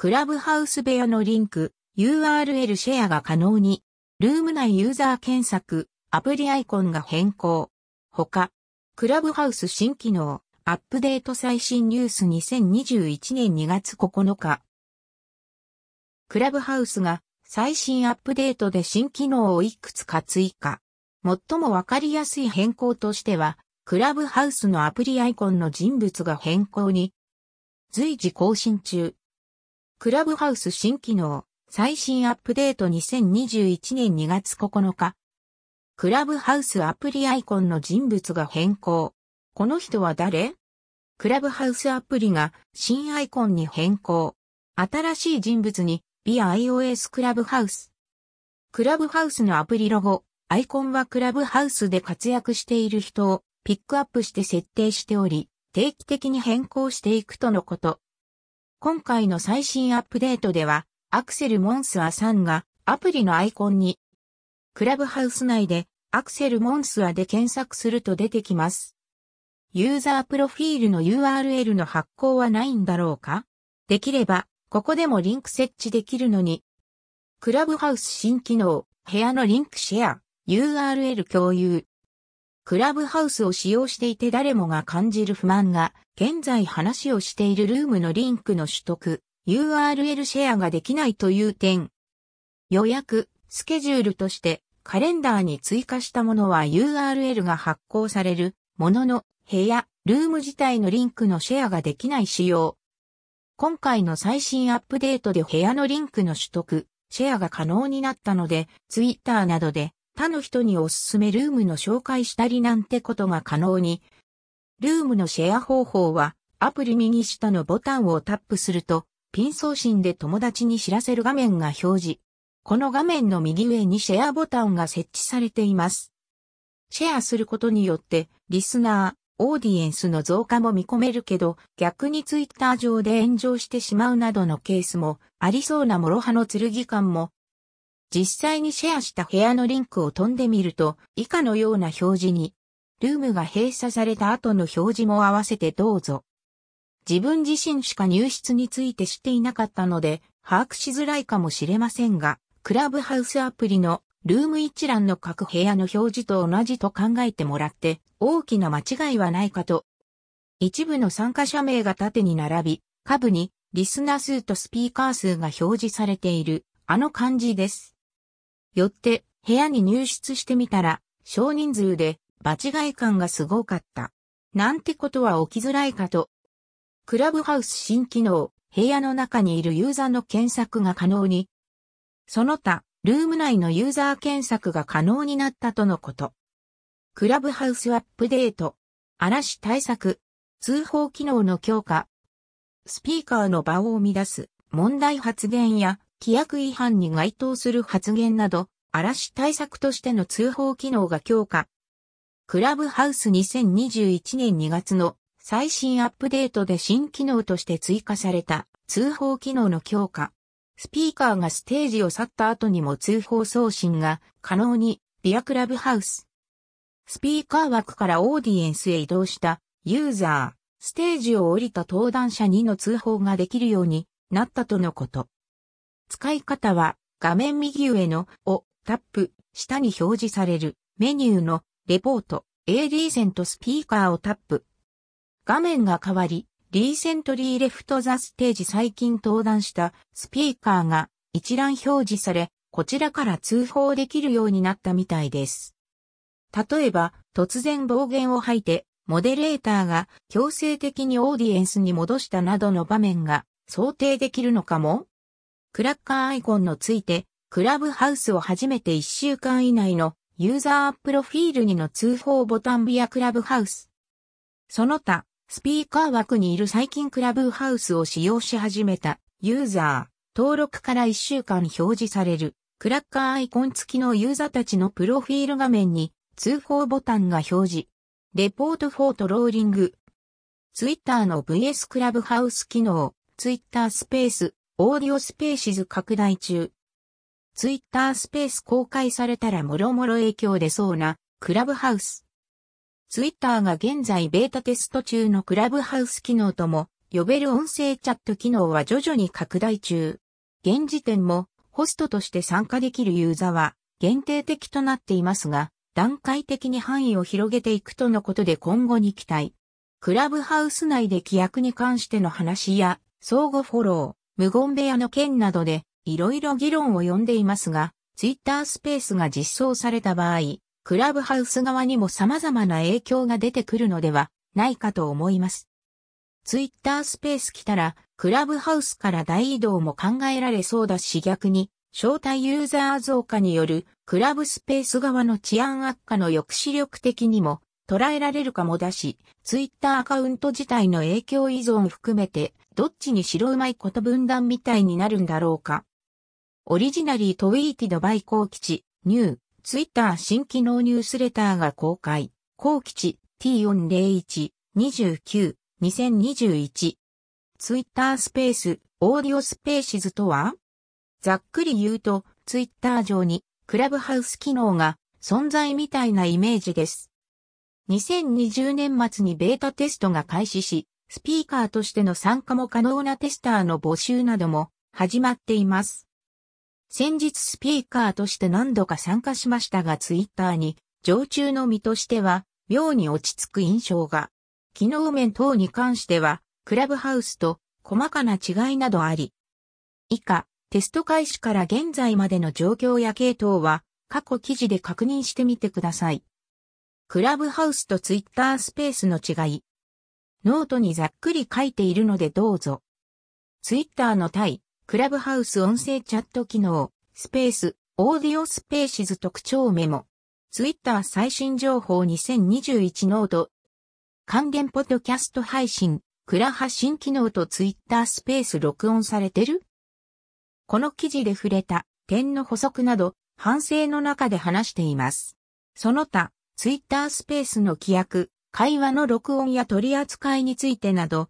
クラブハウス部屋のリンク、URL シェアが可能に、ルーム内ユーザー検索、アプリアイコンが変更。他、クラブハウス新機能、アップデート最新ニュース2021年2月9日。クラブハウスが最新アップデートで新機能をいくつか追加。最もわかりやすい変更としては、クラブハウスのアプリアイコンの人物が変更に、随時更新中。クラブハウス新機能、最新アップデート2021年2月9日。クラブハウスアプリアイコンの人物が変更。この人は誰？クラブハウスアプリが新アイコンに変更。新しい人物に via iOS クラブハウス。クラブハウスのアプリロゴ、アイコンはクラブハウスで活躍している人をピックアップして設定しており、定期的に変更していくとのこと。今回の最新アップデートでは、アクセル・モンスアさんがアプリのアイコンに、クラブハウス内でアクセル・モンスアで検索すると出てきます。ユーザープロフィールの URL の発行はないんだろうか？できれば、ここでもリンク設置できるのに。クラブハウス新機能、部屋のリンクシェア、URL 共有。クラブハウスを使用していて誰もが感じる不満が、現在話をしているルームのリンクの取得、URL シェアができないという点。予約、スケジュールとしてカレンダーに追加したものは URL が発行されるものの部屋、ルーム自体のリンクのシェアができない仕様。今回の最新アップデートで部屋のリンクの取得、シェアが可能になったので、ツイッターなどで他の人におすすめルームの紹介したりなんてことが可能に。ルームのシェア方法は、アプリ右下のボタンをタップすると、ピン送信で友達に知らせる画面が表示。この画面の右上にシェアボタンが設置されています。シェアすることによって、リスナー、オーディエンスの増加も見込めるけど、逆にツイッター上で炎上してしまうなどのケースもありそうな諸刃の剣感も、実際にシェアした部屋のリンクを飛んでみると、以下のような表示に、ルームが閉鎖された後の表示も合わせてどうぞ。自分自身しか入室について知っていなかったので、把握しづらいかもしれませんが、クラブハウスアプリのルーム一覧の各部屋の表示と同じと考えてもらって大きな間違いはないかと。一部の参加者名が縦に並び、下部にリスナー数とスピーカー数が表示されているあの感じです。よって部屋に入室してみたら少人数で場違い感がすごかった。なんてことは起きづらいかと。クラブハウス新機能、部屋の中にいるユーザーの検索が可能に。その他、ルーム内のユーザー検索が可能になったとのこと。クラブハウスアップデート、嵐対策、通報機能の強化、スピーカーの場を乱す問題発言や規約違反に該当する発言など、嵐対策としての通報機能が強化。クラブハウス2021年2月の最新アップデートで新機能として追加された通報機能の強化。スピーカーがステージを去った後にも通報送信が可能に、ビアクラブハウス。スピーカー枠からオーディエンスへ移動したユーザー、ステージを降りた登壇者にの通報ができるようになったとのこと。使い方は画面右上のをタップ下に表示されるメニューのレポート AD 線とスピーカーをタップ。画面が変わりリーセントリーレフトザステージ最近登壇したスピーカーが一覧表示され、こちらから通報できるようになったみたいです。例えば、突然暴言を吐いて、モデレーターが強制的にオーディエンスに戻したなどの場面が想定できるのかもクラッカーアイコンのついて、クラブハウスを始めて1週間以内のユーザープロフィールにの通報ボタンビアクラブハウス。その他、スピーカー枠にいる最近クラブハウスを使用し始めたユーザー、登録から1週間表示されるクラッカーアイコン付きのユーザーたちのプロフィール画面に通報ボタンが表示。レポートフォートローリング。ツイッターの VS クラブハウス機能、ツイッタースペース、オーディオスペーシズ拡大中。ツイッタースペース公開されたらもろもろ影響出そうなクラブハウス。ツイッターが現在ベータテスト中のクラブハウス機能とも呼べる音声チャット機能は徐々に拡大中。現時点もホストとして参加できるユーザーは限定的となっていますが、段階的に範囲を広げていくとのことで今後に期待。クラブハウス内で規約に関しての話や、相互フォロー、無言部屋の件などで、いろいろ議論を呼んでいますが、ツイッタースペースが実装された場合、クラブハウス側にも様々な影響が出てくるのではないかと思います。ツイッタースペース来たら、クラブハウスから大移動も考えられそうだし逆に、招待ユーザー増加によるクラブスペース側の治安悪化の抑止力的にも捉えられるかもだし、ツイッターアカウント自体の影響依存含めて、どっちに白うまいこと分断みたいになるんだろうか。オリジナリートウィーティドバイコーチ、ニュー、ツイッター新機能ニュースレターが公開、コーチ T401、29、2021。ツイッタースペース、オーディオスペーシズとは？ざっくり言うと、ツイッター上にクラブハウス機能が存在みたいなイメージです。2020年末にベータテストが開始し、スピーカーとしての参加も可能なテスターの募集なども始まっています。先日スピーカーとして何度か参加しましたがツイッターに常駐の身としては妙に落ち着く印象が。機能面等に関してはクラブハウスと細かな違いなどあり。以下、テスト開始から現在までの状況や系統は過去記事で確認してみてください。クラブハウスと Twitter スペースの違い。ノートにざっくり書いているのでどうぞ。Twitter の対、クラブハウス音声チャット機能、スペース、 Audio Spaces 特徴メモ。 Twitter 最新情報2021 note。還元ポッドキャスト配信、クラハ新機能とツイッタースペース録音されてる？この記事で触れた点の補足など、反省の中で話しています。その他、ツイッタースペースの規約、会話の録音や取り扱いについてなど、